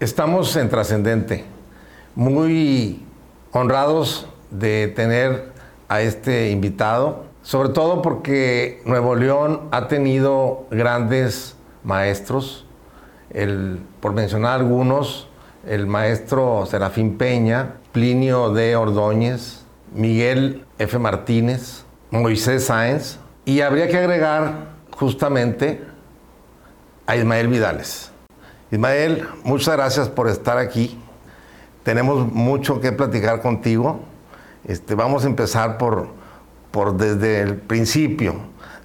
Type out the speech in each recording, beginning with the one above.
Estamos en Trascendente, muy honrados de tener a este invitado, sobre todo porque Nuevo León ha tenido grandes maestros, por mencionar algunos, el maestro Serafín Peña, Plinio D. Ordóñez, Miguel F. Martínez, Moisés Sáenz, y habría que agregar justamente a Ismael Vidales. Ismael, muchas gracias por estar aquí. Tenemos mucho que platicar contigo. Este, vamos a empezar por, por desde el principio.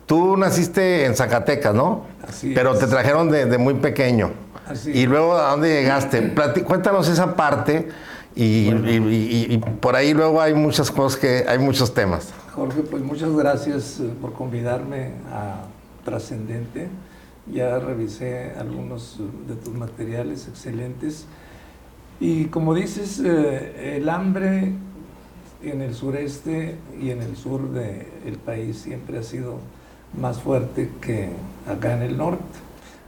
Tú naciste en Zacatecas, ¿no? Así Pero es. te trajeron de, de muy pequeño. Así y luego, ¿a dónde llegaste? Plati- cuéntanos esa parte y, y- y- y por ahí luego hay muchas cosas que, hay muchos temas. Jorge, pues muchas gracias eh, por convidarme a Trascendente. Ya revisé algunos de tus materiales excelentes. Y como dices, eh, el hambre en el sureste y en el sur del país siempre ha sido más fuerte que acá en el norte.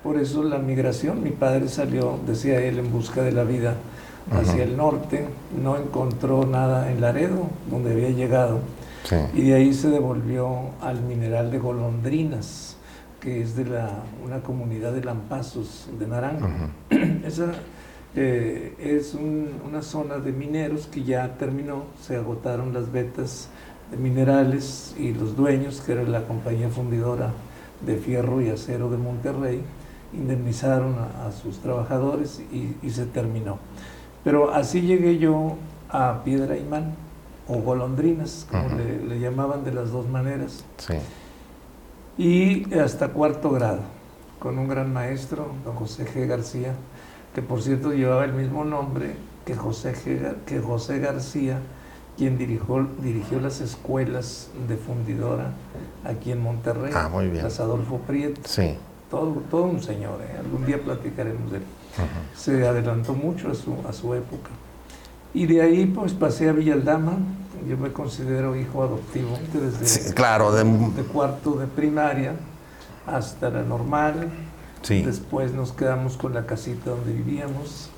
Por eso la migración, mi padre salió, decía él, en busca de la vida hacia el norte, no encontró nada en Laredo, donde había llegado, Sí. y de ahí se devolvió al mineral de Golondrinas, que es de la, una comunidad de lampazos de Naranjo. Esa eh, es un- una zona de mineros que ya terminó, se agotaron las vetas de minerales y los dueños, que era la compañía fundidora de fierro y acero de Monterrey, indemnizaron a, a sus trabajadores y, y se terminó. Pero así llegué yo a Piedra Imán o Golondrinas, como Ujú. le, le llamaban de las dos maneras Sí. Y hasta cuarto grado, con un gran maestro, don José G. García, que por cierto llevaba el mismo nombre que José, G. Que José García, quien dirigió, dirigió las escuelas de fundidora aquí en Monterrey, Ah, muy bien. las Adolfo Prieto, Sí. todo, todo un señor, ¿eh? algún día platicaremos de él. Se adelantó mucho a su, a su época. Y de ahí pues pasé a Villaldama, yo me considero hijo adoptivo desde Sí, claro, de- de cuarto de primaria hasta la normal. Sí. Después nos quedamos con la casita donde vivíamos,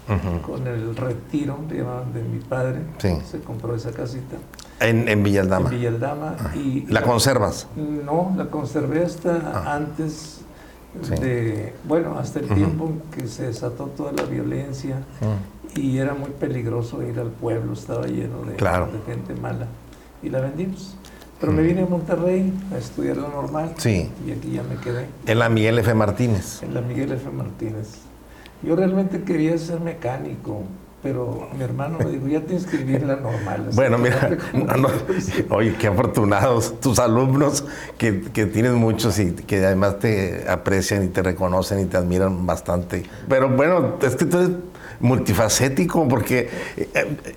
con el retiro, de mi padre. Sí. Se compró esa casita En, en Villaldama. en Villaldama. Y ¿La conservas? no, la conservé hasta antes Sí. de, bueno, hasta el tiempo en que se desató toda la violencia y era muy peligroso ir al pueblo, estaba lleno de, Claro. de gente mala y la vendimos. Pero me vine a Monterrey a estudiar lo normal Sí. y aquí ya me quedé En la Miguel F. Martínez. en la Miguel F. Martínez. Yo realmente quería ser mecánico, pero mi hermano me dijo, ya tienes que vivir la normal. Bueno, mira, no, no, quieras". oye, qué afortunados tus alumnos, que, que tienes muchos y que además te aprecian y te reconocen y te admiran bastante. Pero bueno, es que eres multifacético porque eh, eh,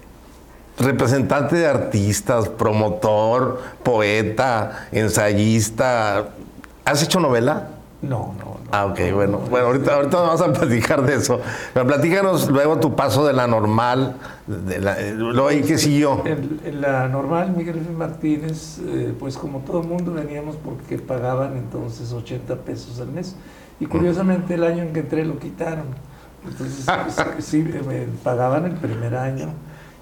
representante de artistas, promotor, poeta, ensayista. ¿Has hecho novela? No, no, no. Ah, ok, bueno. Bueno, ahorita, ahorita vamos a platicar de eso. Pero platícanos luego tu paso de la normal, de la, eh, ahí que siguió. En, en la normal, Miguel F. Martínez, eh, pues como todo mundo veníamos porque pagaban entonces 80 pesos al mes. Y curiosamente el año en que entré lo quitaron. Entonces sí, me pagaban el primer año.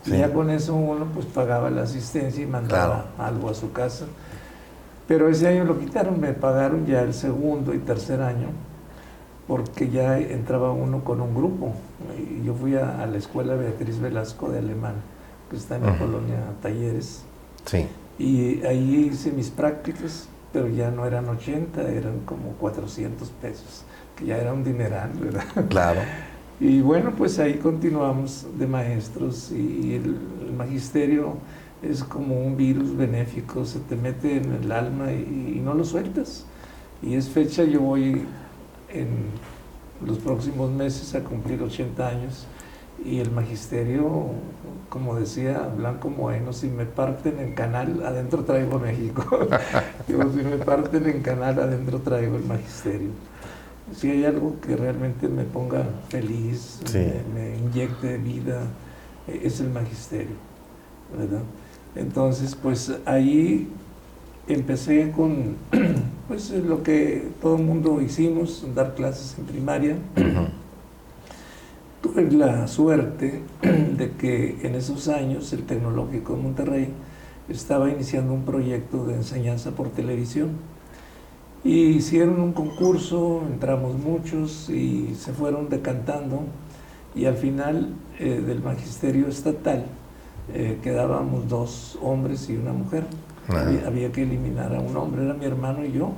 Sí. Y ya con eso uno pues pagaba la asistencia y mandaba algo a su casa. Pero ese año lo quitaron, me pagaron ya el segundo y tercer año, porque ya entraba uno con un grupo. Y yo fui a, a la escuela Beatriz Velasco de Alemán, que está en la colonia Talleres, Sí. y ahí hice mis prácticas, pero ya no eran 80, eran como 400 pesos, que ya era un dineral, ¿verdad? Claro. Y bueno, pues ahí continuamos de maestros y el, magisterio es como un virus benéfico, se te mete en el alma y, y no lo sueltas. Y es fecha, yo voy en los próximos meses a cumplir 80 años y el magisterio, como decía Blanco Moeno, si me parten en canal, adentro traigo a México. Digo, si me parten en canal, adentro traigo el magisterio. Si hay algo que realmente me ponga feliz, Sí. me, me inyecte vida, eh, es el magisterio, ¿verdad? Entonces, pues ahí empecé con pues lo que todo el mundo hicimos, dar clases en primaria. tuve la suerte de que en esos años el Tecnológico de Monterrey estaba iniciando un proyecto de enseñanza por televisión. Y hicieron un concurso, entramos muchos y se fueron decantando y al final eh, del magisterio estatal eh, quedábamos dos hombres y una mujer. Había, que eliminar a un hombre, era mi hermano y yo.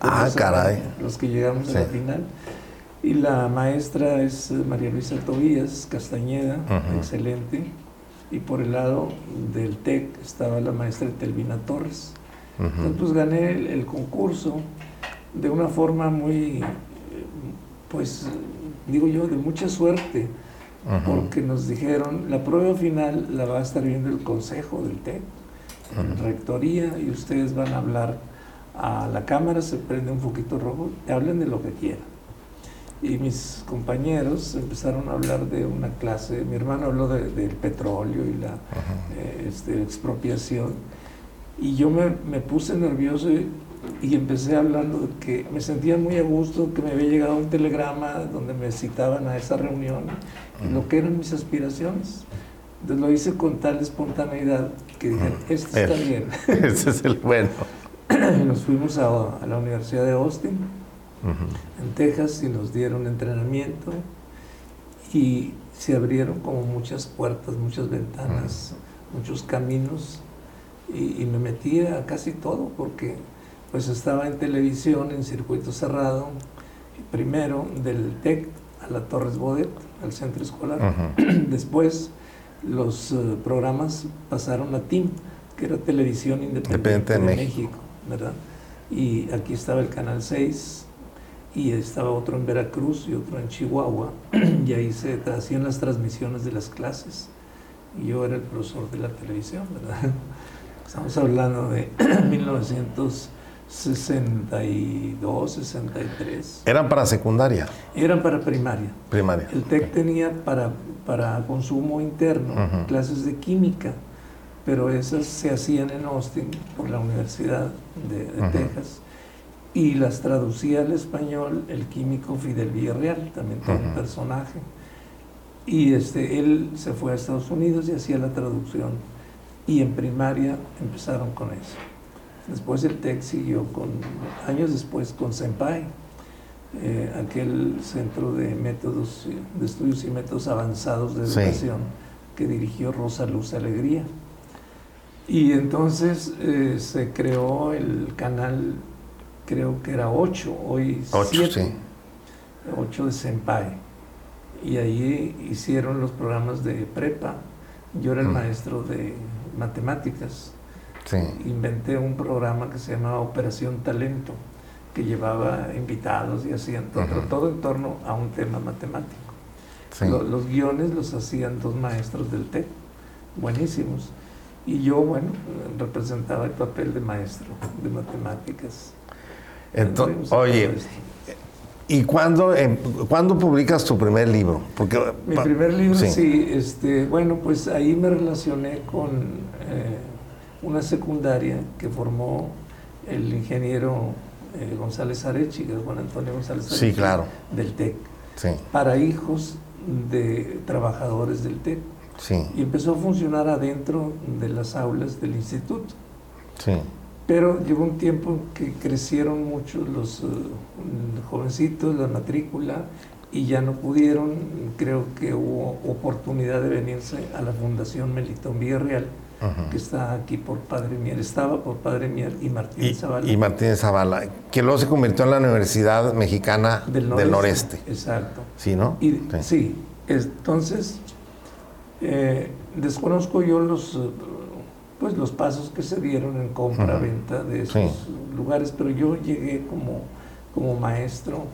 ah, caray. Los que llegamos a la final. Y la maestra es María Luisa Tobías Castañeda, excelente. Y por el lado del TEC estaba la maestra Telvina Torres. Entonces, pues gané el, concurso de una forma muy, pues, digo yo, de mucha suerte, porque nos dijeron, la prueba final la va a estar viendo el consejo del TEC, en rectoría, y ustedes van a hablar a la cámara, se prende un poquito rojo, y hablen de lo que quieran y mis compañeros empezaron a hablar de una clase, mi hermano habló del petróleo y la eh, este, expropiación, y yo me, me puse nervioso y, empecé hablando de que me sentía muy a gusto, que me había llegado un telegrama donde me citaban a esa reunión, lo que eran mis aspiraciones. Entonces lo hice con tal espontaneidad que dije, este está bien. Ese es el bueno. Nos fuimos a, a la Universidad de Austin en Texas y nos dieron entrenamiento y se abrieron como muchas puertas, muchas ventanas, muchos caminos y, me metí a casi todo porque pues estaba en televisión en circuito cerrado, primero del TEC a la Torres Bodet, al centro escolar. Después los eh, programas pasaron a TIM, que era Televisión Independiente, de, México. ¿verdad? Y aquí estaba el Canal 6, y estaba otro en Veracruz y otro en Chihuahua, y ahí se hacían las transmisiones de las clases. Y yo era el profesor de la televisión, ¿verdad? Estamos hablando de 1962, 63. ¿Eran para secundaria? Eran para primaria. Primaria. El TEC tenía para, para consumo interno clases de química, pero esas se hacían en Austin por la Universidad de, Texas y las traducía al español el químico Fidel Villarreal, también todo un personaje. Y este, él se fue a Estados Unidos y hacía la traducción. Y en primaria empezaron con eso. Después el TEC siguió con, años después con Senpai, eh, aquel centro de métodos, de estudios y métodos avanzados de educación que dirigió Rosa Luz Alegría. Y entonces eh, se creó el canal creo que era 8, hoy 7. 8 de Senpai. Y ahí hicieron los programas de prepa. Yo era el mm. maestro de matemáticas. Inventé un programa que se llamaba Operación Talento, que llevaba invitados y hacían todo, todo en torno a un tema matemático. los guiones los hacían dos maestros del TEC, buenísimos. Y yo, bueno, representaba el papel de maestro de matemáticas. Entonces, oye, ¿y cuándo, cuándo, publicas tu primer libro? Porque, Mi primer libro, sí. este, bueno, pues ahí me relacioné con eh, una secundaria que formó el ingeniero eh, González Arechiga, Juan Antonio González sí, claro. del TEC, sí. para hijos de trabajadores del TEC. Sí. Y empezó a funcionar adentro de las aulas del instituto. Sí. Pero llegó un tiempo que crecieron mucho los eh, jovencitos, la matrícula, y ya no pudieron. Creo que hubo oportunidad de venirse a la Fundación Melitón Villarreal, que está aquí por Padre Mier, estaba por Padre Mier y Martínez Zavala. Y Martínez Zavala, que luego se convirtió en la Universidad Mexicana del Noreste. Exacto. Sí, ¿no? sí. entonces, eh, desconozco yo los pues los pasos que se dieron en compra-venta de esos lugares, pero yo llegué como, como maestro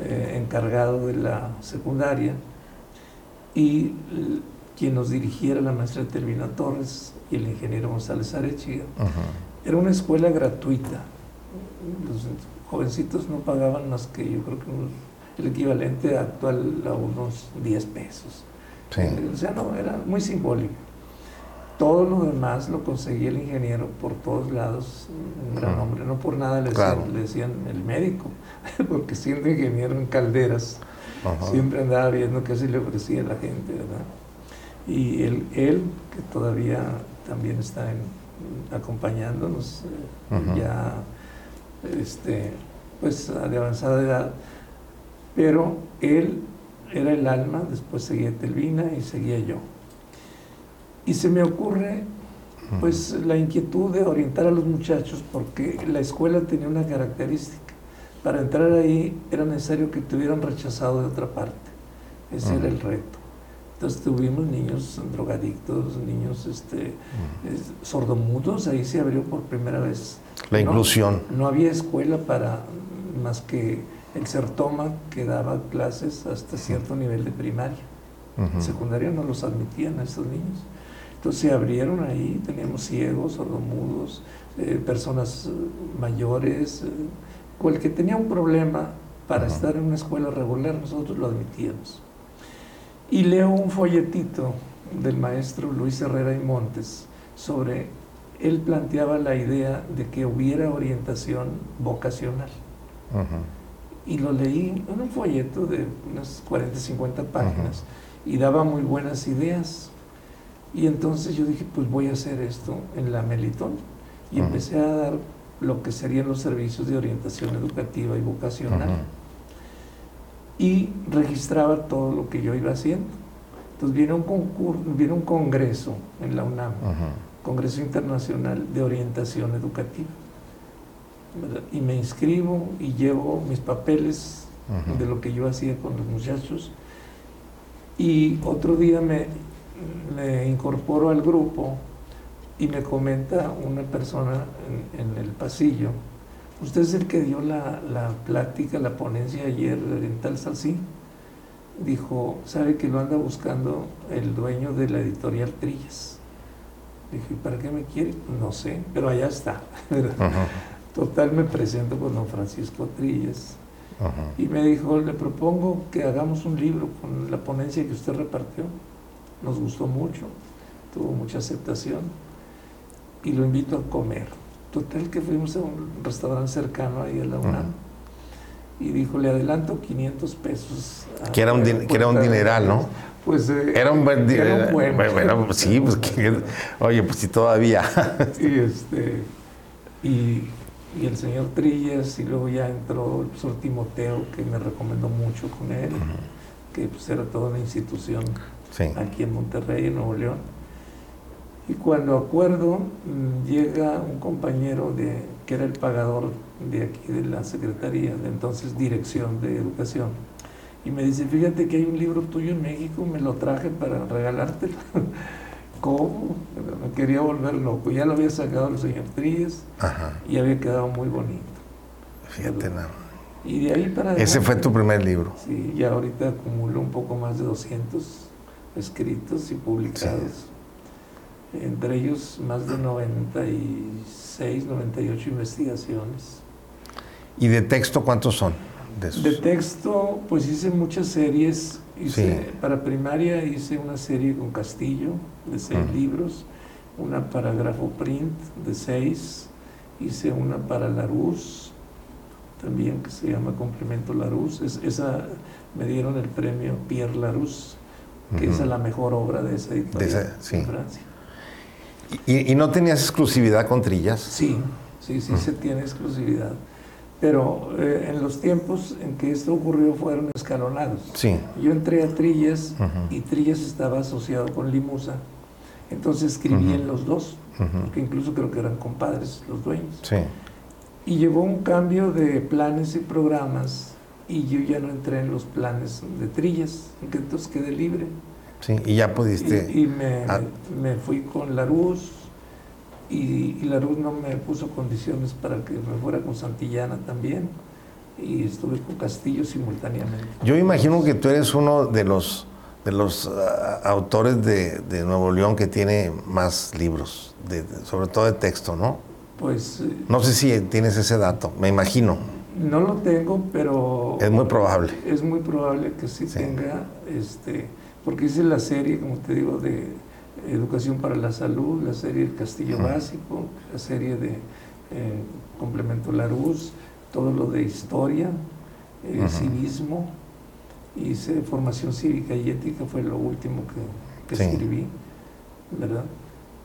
eh, encargado de la secundaria y quien nos dirigiera la maestra Termina Torres y el ingeniero González Arechiga. Era una escuela gratuita. Los jovencitos no pagaban más que yo creo que el equivalente actual a unos 10 pesos. O sea, no, era muy simbólico. Todo lo demás lo conseguía el ingeniero por todos lados, un gran hombre. No por nada le decían, el médico, porque siendo ingeniero en calderas, siempre andaba viendo qué se le ofrecía a la gente, ¿verdad? Y él, él que todavía también está acompañándonos, eh, ya este, pues de avanzada edad, pero él era el alma, después seguía Telvina y seguía yo. Y se me ocurre pues la inquietud de orientar a los muchachos porque la escuela tenía una característica. Para entrar ahí era necesario que te hubieran rechazado de otra parte. Ese era el reto. Entonces tuvimos niños drogadictos, niños este, sordomudos, ahí se abrió por primera vez. La inclusión. No había escuela para más que el CERTOMA que daba clases hasta cierto nivel de primaria. En secundaria no los admitían a estos niños. Entonces se abrieron ahí, teníamos ciegos, sordomudos, eh, personas eh, mayores, eh, que tenía un problema para estar en una escuela regular, nosotros lo admitíamos. Y leo un folletito del maestro Luis Herrera y Montes sobre, él planteaba la idea de que hubiera orientación vocacional. Y lo leí en un folleto de unas 40, 50 páginas y daba muy buenas ideas. Y entonces yo dije, pues voy a hacer esto en la Melitón. Y empecé a dar lo que serían los servicios de orientación educativa y vocacional. Y registraba todo lo que yo iba haciendo. Entonces viene un concurso, viene un congreso en la UNAM, Congreso Internacional de Orientación Educativa. Y me inscribo y llevo mis papeles de lo que yo hacía con los muchachos. Y otro día me, me incorporo al grupo y me comenta una persona en, el pasillo, usted es el que dio la, plática, la ponencia ayer en tal Salcí. Dijo, sabe que lo anda buscando el dueño de la editorial Trillas. Dije, ¿para qué me quiere? No sé, pero allá está. Total, me presento con don Francisco Trillas. Y me dijo, le propongo que hagamos un libro con la ponencia que usted repartió nos gustó mucho, tuvo mucha aceptación y lo invito a comer. Total que fuimos a un restaurante cercano ahí a la UNAM y dijo, le adelanto 500 pesos. Que era un, que era un dineral, ¿no? Pues eh, era un buen dineral. Bueno, pues sí, pues oye, pues sí todavía. y este y, y, el señor Trillas y luego ya entró el profesor Timoteo que me recomendó mucho con él, que pues era toda una institución aquí en Monterrey, en Nuevo León. Y cuando acuerdo, mm, llega un compañero de, que era el pagador de aquí de la Secretaría, de entonces Dirección de Educación, y me dice, fíjate que hay un libro tuyo en México, me lo traje para regalártelo. ¿Cómo? Me quería volver loco. Ya lo había sacado el señor Tríez y había quedado muy bonito. Fíjate nada. Y de ahí para... Ese fue tu primer libro. Sí, ya ahorita acumulo un poco más de 200 escritos y publicados. Entre ellos más de 96, 98 investigaciones. ¿Y de texto cuántos son? De, texto, pues hice muchas series. Hice, Para primaria hice una serie con Castillo de seis libros, una para Grafo Print de seis, hice una para Larus, también que se llama Complemento Larus. Es, esa me dieron el premio Pierre Larus que es la mejor obra de esa editorial en Francia. ¿Y, no tenías exclusividad con Trillas? Sí, sí, sí se tiene exclusividad. Pero eh, en los tiempos en que esto ocurrió fueron escalonados. Sí. Yo entré a Trillas y Trillas estaba asociado con Limusa. Entonces escribí en los dos, porque incluso creo que eran compadres los dueños. Sí. Y llegó un cambio de planes y programas y yo ya no entré en los planes de trillas, entonces quedé libre. Sí, y ya pudiste... Y, me, me, fui con Laruz y, y Laruz no me puso condiciones para que me fuera con Santillana también y estuve con Castillo simultáneamente. Yo imagino que tú eres uno de los de los ah, autores de, de, Nuevo León que tiene más libros, de, sobre todo de texto, ¿no? Pues... No sé si tienes ese dato, me imagino. No lo tengo, pero... Es muy probable. Es muy probable que sí, tenga, este, porque hice la serie, como te digo, de Educación para la Salud, la serie del Castillo Básico, la serie de eh, Complemento Laruz, todo lo de historia, eh, civismo, hice formación cívica y ética, fue lo último que, que escribí, ¿verdad?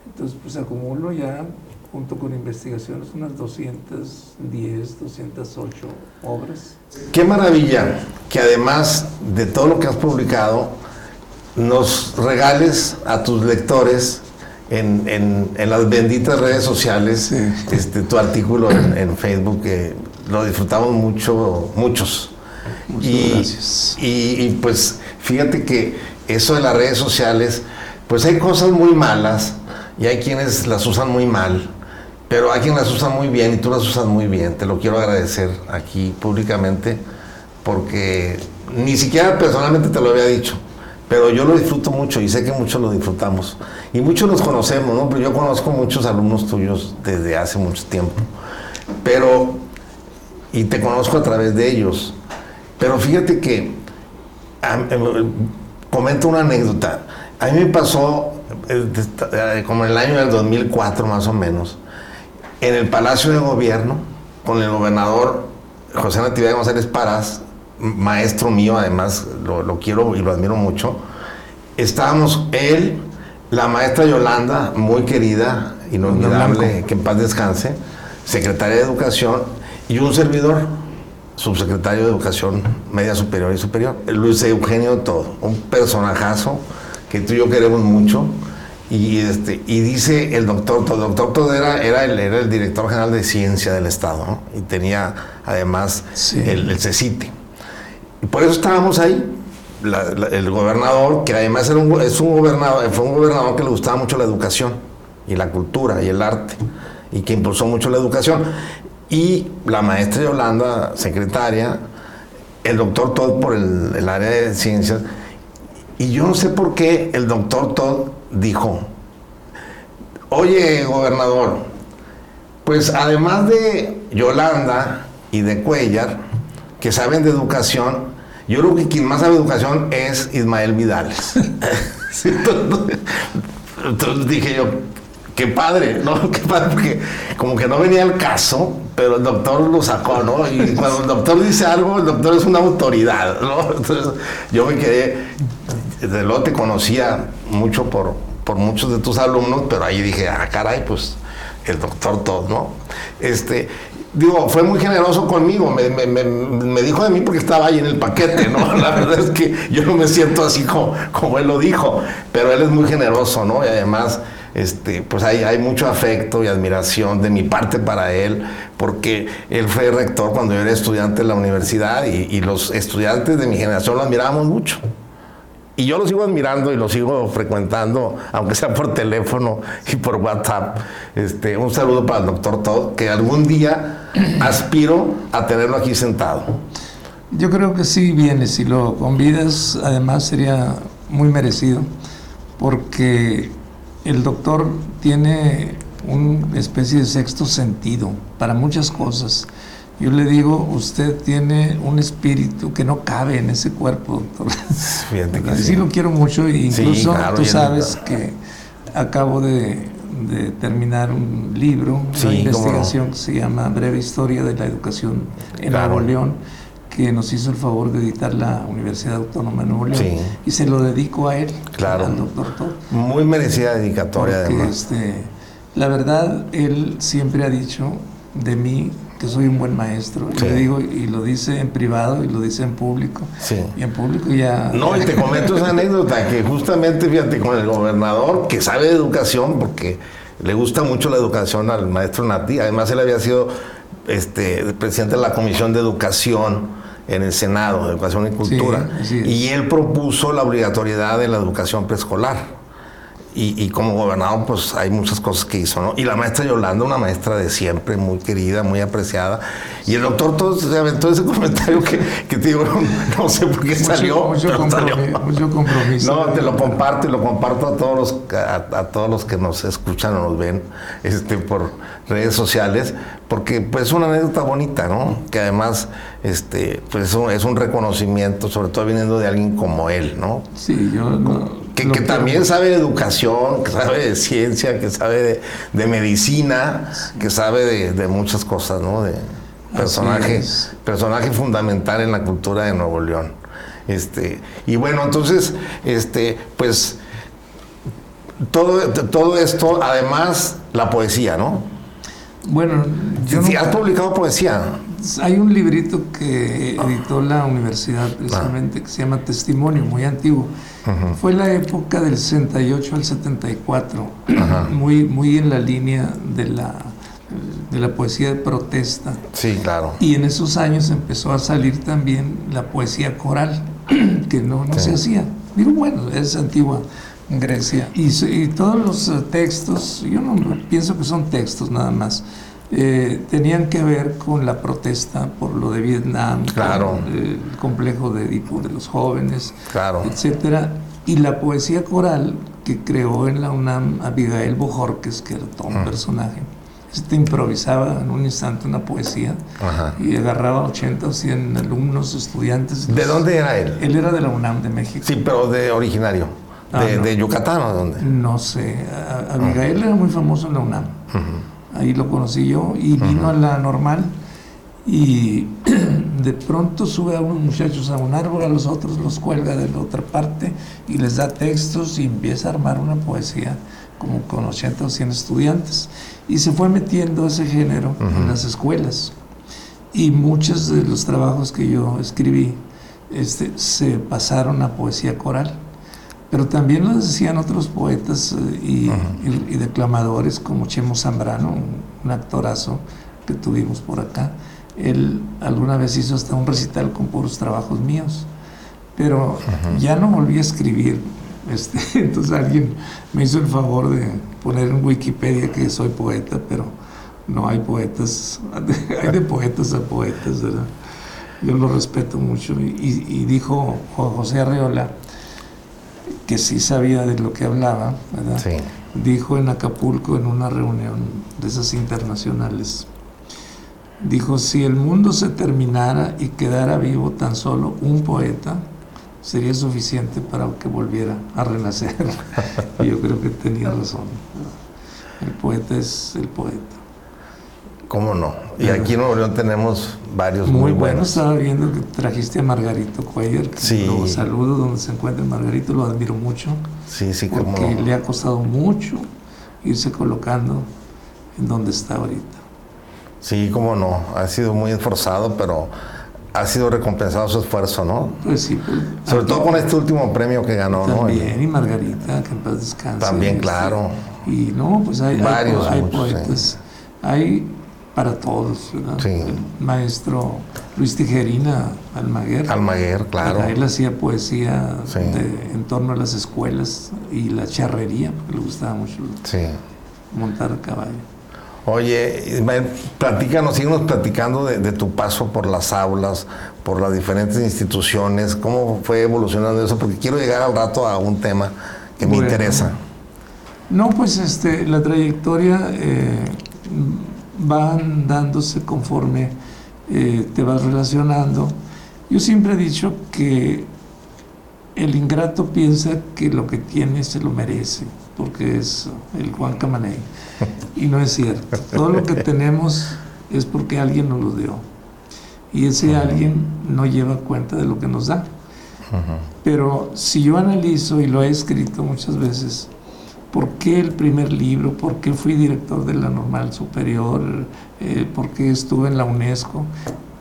Entonces, pues acumulo ya, junto con investigaciones, unas 210, 208 obras. Qué maravilla que además de todo lo que has publicado, nos regales a tus lectores en, en, las benditas redes sociales este, tu artículo en, Facebook, que lo disfrutamos mucho, muchos. Muchas y, gracias. Y, y, pues fíjate que eso de las redes sociales, pues hay cosas muy malas y hay quienes las usan muy mal, pero hay quienes las usan muy bien y tú las usas muy bien. Te lo quiero agradecer aquí públicamente porque ni siquiera personalmente te lo había dicho pero yo lo disfruto mucho y sé que muchos lo disfrutamos. Y muchos los conocemos, ¿no? Pero yo conozco muchos alumnos tuyos desde hace mucho tiempo. Pero, y te conozco a través de ellos. Pero fíjate que, eh, comento una anécdota. A mí me pasó, eh, eh, como en el año del 2004 más o menos, en el Palacio de Gobierno, con el gobernador José Natividad González Parás, maestro mío, además lo, quiero y lo admiro mucho. Estábamos él, la maestra Yolanda, muy querida, inolvidable, que en paz descanse, secretaria de Educación, y un servidor, subsecretario de Educación Media Superior y Superior, Luis Eugenio Todo, un personajazo que tú y yo queremos mucho. Y, este, y dice el doctor Todo, el doctor Todo era, era, el, era el director general de ciencia del Estado, y tenía además el, el CECITE. Y por eso estábamos ahí. el gobernador, que además era un, es un gobernador, fue un gobernador que le gustaba mucho la educación y la cultura y el arte y que impulsó mucho la educación. Y la maestra Yolanda, secretaria, el doctor Todd por el, el área de ciencias. Y yo no sé por qué el doctor Todd dijo, oye gobernador, pues además de Yolanda y de Cuellar, que saben de educación, yo creo que quien más sabe educación es Ismael Vidales. entonces, dije yo, qué padre, ¿no? Qué padre, porque como que no venía el caso, pero el doctor lo sacó, ¿no? Y cuando el doctor dice algo, el doctor es una autoridad, ¿no? Entonces yo me quedé, de luego te conocía mucho por, por muchos de tus alumnos, pero ahí dije, ah, caray, pues el doctor todo, ¿no? Este, digo, fue muy generoso conmigo, me, dijo de mí porque estaba ahí en el paquete, ¿no? La verdad es que yo no me siento así como, como él lo dijo, pero él es muy generoso, ¿no? Y además, este, pues hay, hay mucho afecto y admiración de mi parte para él, porque él fue rector cuando yo era estudiante en la universidad y, y los estudiantes de mi generación lo admirábamos mucho. Y yo lo sigo admirando y lo sigo frecuentando, aunque sea por teléfono y por WhatsApp. Este, un saludo para el doctor Todd, que algún día aspiro a tenerlo aquí sentado. Yo creo que sí viene, si lo convidas, además sería muy merecido, porque el doctor tiene una especie de sexto sentido para muchas cosas. Yo le digo, usted tiene un espíritu que no cabe en ese cuerpo, doctor. Fíjate que sí. lo quiero mucho e incluso tú sabes que acabo de, terminar un libro, una investigación que se llama Breve Historia de la Educación en Nuevo León, que nos hizo el favor de editar la Universidad Autónoma de Nuevo León. Y se lo dedico a él, claro. al doctor Muy merecida dedicatoria, además. Este, la verdad, él siempre ha dicho de mí soy un buen maestro. Y le digo, y lo dice en privado y lo dice en público. Y en público ya. No, y te comento esa anécdota que justamente, fíjate, con el gobernador que sabe de educación, porque le gusta mucho la educación al maestro Nati. Además, él había sido este, presidente de la Comisión de Educación en el Senado, de Educación y Cultura. y él propuso la obligatoriedad de la educación preescolar. Y, como gobernador, pues hay muchas cosas que hizo, ¿no? Y la maestra Yolanda, una maestra de siempre, muy querida, muy apreciada. Y el doctor todo se aventó ese comentario que, que te digo, no, sé por qué salió. Mucho, compromiso, No, te lo comparto y lo comparto a todos los, a, todos los que nos escuchan o nos ven este, por redes sociales, porque pues es una anécdota bonita, ¿no? Que además este, pues es un, es un reconocimiento, sobre todo viniendo de alguien como él, ¿no? Sí, yo no que, también sabe de educación, que sabe de ciencia, que sabe de, medicina, que sabe de, muchas cosas, ¿no? De personaje, personaje fundamental en la cultura de Nuevo León. Este, y bueno, entonces, este, pues, todo, todo esto, además, la poesía, ¿no? Bueno, yo Sí, nunca- has publicado poesía. Hay un librito que editó la universidad precisamente que se llama Testimonio, muy antiguo. Fue la época del 68 al 74, muy, muy en la línea de la, de la poesía de protesta. Sí, claro. Y en esos años empezó a salir también la poesía coral, que no, no se hacía. Digo, bueno, es antigua Grecia. Y, y todos los eh, textos, yo no pienso que son textos nada más, eh, tenían que ver con la protesta por lo de Vietnam, Claro. con el complejo de Edipo de los jóvenes, Claro. etcétera. Y la poesía coral que creó en la UNAM Abigail Bojorques, que era todo un personaje. Este improvisaba en un instante una poesía Ajá. y agarraba 80 o 100 alumnos, estudiantes. ¿De dónde era él? Él era de la UNAM de México. Sí, pero de originario. Ah, de, no. de Yucatán o de dónde? No sé, Abigail era muy famoso en la UNAM. Ahí lo conocí yo y vino a la normal y de pronto sube a unos muchachos a un árbol, a los otros los cuelga de la otra parte y les da textos y empieza a armar una poesía como con 80 o 100 estudiantes. Y se fue metiendo ese género en las escuelas. Y muchos de los trabajos que yo escribí este, se pasaron a poesía coral. Pero también lo decían otros poetas eh, y, y- y declamadores como Chemo Zambrano, un, un actorazo que tuvimos por acá. Él alguna vez hizo hasta un recital con puros trabajos míos. Pero ya no volví a escribir. Este, entonces alguien me hizo el favor de poner en Wikipedia que soy poeta, pero no hay poetas, hay de poetas a poetas, ¿verdad? Yo lo respeto mucho. Y, y- dijo José Arreola, que sí sabía de lo que hablaba, ¿verdad? Sí. Dijo en Acapulco en una reunión de esas internacionales, dijo, si el mundo se terminara y quedara vivo tan solo un poeta, sería suficiente para que volviera a renacer. y yo creo que tenía razón. El poeta es el poeta. ¿Cómo no? Y aquí en Nuevo León tenemos varios Muy, muy, bueno, buenos. estaba viendo que trajiste a Margarito Cuellar, que Sí. lo saludo donde se encuentra Margarito, lo admiro mucho, Sí, sí, cómo porque no. le ha costado mucho irse colocando en donde está ahorita. Sí, cómo no. Ha sido muy esforzado, pero ha sido recompensado su esfuerzo, ¿no? Pues sí, pues, Sobre aquí todo con este último premio que ganó, ¿no? También, y Margarita, que en paz descanse. También, claro. Y no, pues hay, hay Varios, hay muchos, poetas, hay para todos, ¿verdad? Sí. El maestro Luis Tijerina Almaguer. Almaguer, claro. Él hacía poesía Sí. de- en torno a las escuelas y la charrería, porque le gustaba mucho Sí. montar a caballo. Oye, platícanos, síguenos platicando de, de tu paso por las aulas, por las diferentes instituciones, cómo fue evolucionando eso, porque quiero llegar al rato a un tema que me Bueno. interesa. No, pues este, la trayectoria eh, va dándose conforme eh, te vas relacionando. Yo siempre he dicho que el ingrato piensa que lo que tiene se lo merece, porque es el Juan Camaney. Y no es cierto. Todo lo que tenemos es porque alguien nos lo dio. Y ese alguien no lleva cuenta de lo que nos da. Pero si yo analizo, y lo he escrito muchas veces, ¿por qué el primer libro? ¿Por qué fui director de la Normal Superior? Eh, ¿Por qué estuve en la UNESCO?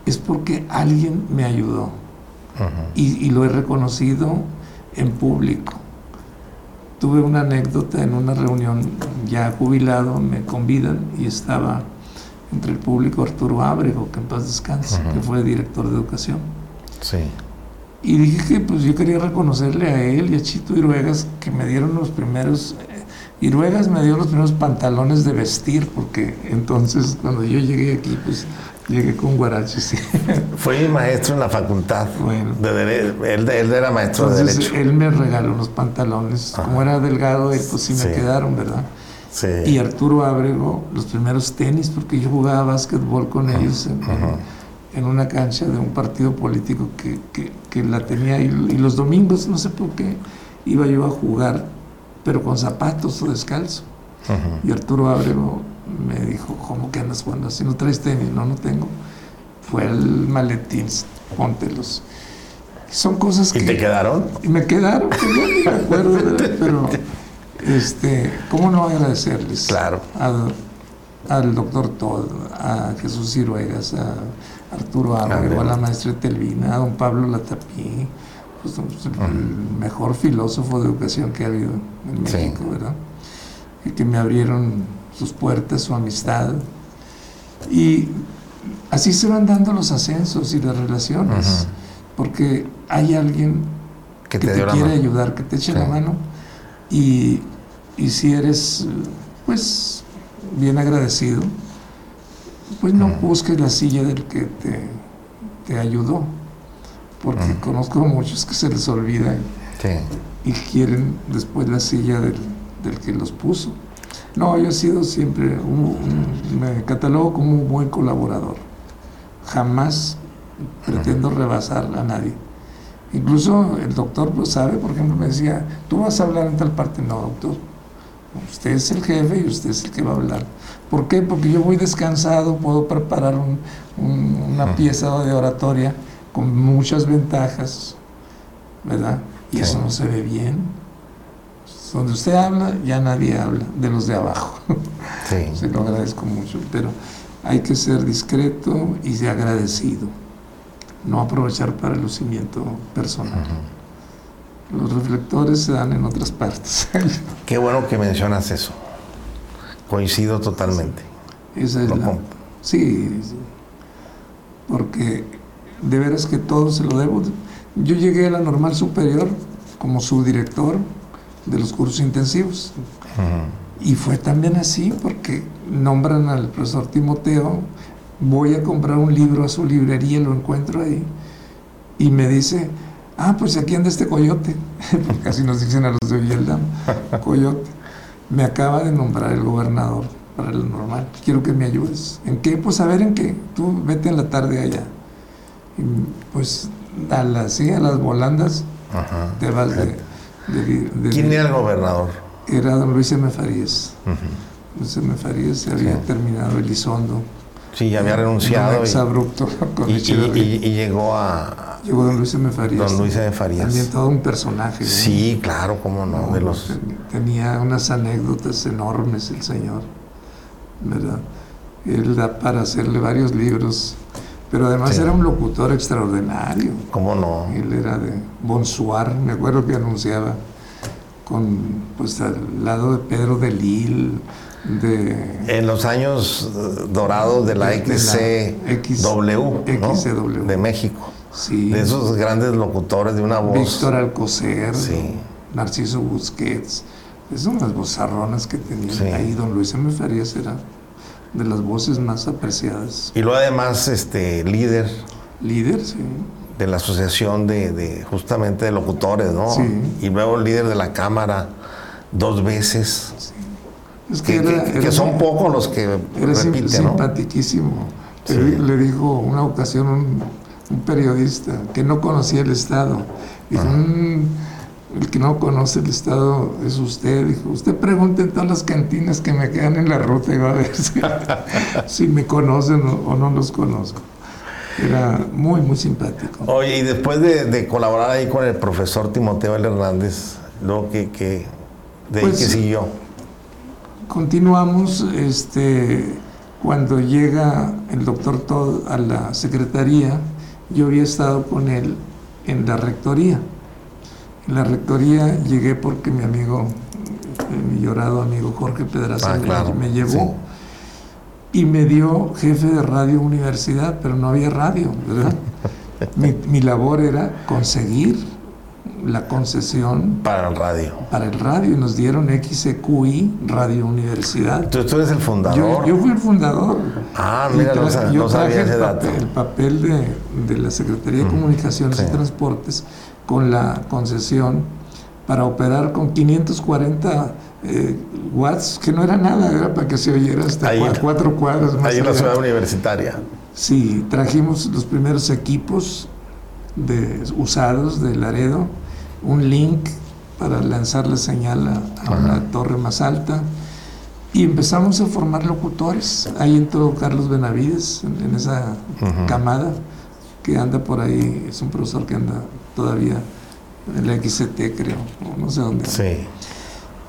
Es porque alguien me ayudó y, y lo he reconocido en público. Tuve una anécdota en una reunión ya jubilado, me convidan y estaba entre el público Arturo Ábrego, que en paz descanse, que fue director de educación. Sí. Y dije que pues yo quería reconocerle a él y a Chito Iruegas que me dieron los primeros, eh, Iruegas me dio los primeros pantalones de vestir, porque entonces cuando yo llegué aquí pues llegué con guaraches. Fue mi maestro en la facultad. Bueno. De dere- él, él era maestro de Derecho. él me regaló los pantalones, como era delgado, él, pues sí me Sí. quedaron, ¿verdad? Sí. Y Arturo Ábrego, los primeros tenis, porque yo jugaba básquetbol con ellos en, en una cancha de un partido político que, que- que la tenía. Y, y los domingos, no sé por qué, iba yo a jugar, pero con zapatos o descalzo. Y Arturo Ábrego me dijo, ¿cómo que andas jugando así? ¿No traes tenis? No, no tengo. Fue al maletín, póntelos. Son cosas que... ¿Y te quedaron? Y me quedaron, pues yo ni me acuerdo, pero este, ¿cómo no agradecerles? Claro. al doctor Todd, a Jesús Ciruegas, a Arturo Álvarez, a la maestra Telvina, a don Pablo Latapí, pues, el mejor filósofo de educación que ha habido en México, ¿verdad? Y que me abrieron sus puertas, su amistad. Y así se van dando los ascensos y las relaciones, porque hay alguien que, te, quiere ayudar, que te eche la mano, y, y, si eres, pues, bien agradecido, pues no busques la silla del que te, te ayudó porque conozco a muchos que se les olvida y quieren después la silla del, que los puso. No, yo he sido siempre, me catalogo como un buen colaborador. Jamás pretendo rebasar a nadie. Incluso el doctor pues, sabe, por ejemplo, me decía, tú vas a hablar en tal parte. No, doctor, usted es el jefe y usted es el que va a hablar. ¿Por qué? Porque yo voy descansado, puedo preparar una pieza de oratoria con muchas ventajas, ¿verdad? Y eso no se ve bien. Donde usted habla, ya nadie habla, de los de abajo. Sí. se lo agradezco mucho, pero hay que ser discreto y de agradecido, no aprovechar para el lucimiento personal. Los reflectores se dan en otras partes. Qué bueno que mencionas eso. Coincido totalmente. Esa es la, sí, porque de veras que todo se lo debo. Yo llegué a la normal superior como subdirector de los cursos intensivos. Y fue también así porque nombran al profesor Timoteo, voy a comprar un libro a su librería, lo encuentro ahí, y me dice, ah, pues aquí anda este coyote, porque así nos dicen a los de Villalda, coyote, me acaba de nombrar el gobernador para el normal, quiero que me ayudes. ¿En qué? Pues a ver en qué, tú vete en la tarde allá pues a las, sí, a las volandas te vas de, ¿Quién era el gobernador? Era don Luis M. Farías. Luis M. Farías se había terminado Elizondo. Sí, ya había renunciado. Un abrupto con y, y, y, llegó a... Llegó don Luis M. Farías. Don Luis M. Farías. También todo un personaje. Sí, claro, cómo no. de los... Tenía unas anécdotas enormes el señor, ¿verdad? Él da para hacerle varios libros pero además era un locutor extraordinario. ¿Cómo no? Él era de Bonsoir, me acuerdo que anunciaba con, pues al lado de Pedro de Lille, de... En los años dorados de la XCW, XCW. de México. Sí. De esos grandes locutores de una voz. Víctor Alcocer, sí. Narciso Busquets. Esas unas vozarronas que tenía ahí. Don Luis M. Farías era de las voces más apreciadas. Y luego además este líder. Líder, sí. De la asociación de, justamente de locutores, ¿no? Sí. Y luego líder de la cámara dos veces. Sí. Es que, son pocos los que era repiten, simpaticísimo. Le, dijo una ocasión un, periodista que no conocía el Estado. Dijo, el que no conoce el estado es usted. Dijo, usted pregunte en todas las cantinas que me quedan en la ruta y va a ver si, me conocen o, no los conozco. Era muy, muy simpático. Oye, y después de, colaborar ahí con el profesor Timoteo L. Hernández, luego que, que de ahí pues, que siguió. Continuamos, este, cuando llega el doctor Todd a la secretaría, yo había estado con él en la rectoría la rectoría llegué porque mi amigo, mi llorado amigo Jorge Pedraza ah, me, llevó y me dio jefe de radio universidad, pero no había radio, ¿verdad? mi, labor era conseguir la concesión para el radio. Para el radio y nos dieron XQI Radio Universidad. ¿Tú, tú eres el fundador? Yo, fui el fundador. Ah, mira, no, sabía ese dato. el papel de, de, la Secretaría de Comunicaciones y Transportes con la concesión para operar con 540 eh, watts, que no era nada, era para que se oyera hasta cuatro, cuadras más. Ahí en la ciudad universitaria. Sí, trajimos los primeros equipos de, usados de Laredo, un link para lanzar la señal a, una torre más alta y empezamos a formar locutores. Ahí entró Carlos Benavides en, esa camada que anda por ahí, es un profesor que anda todavía, en la XCT creo, no sé dónde. Sí.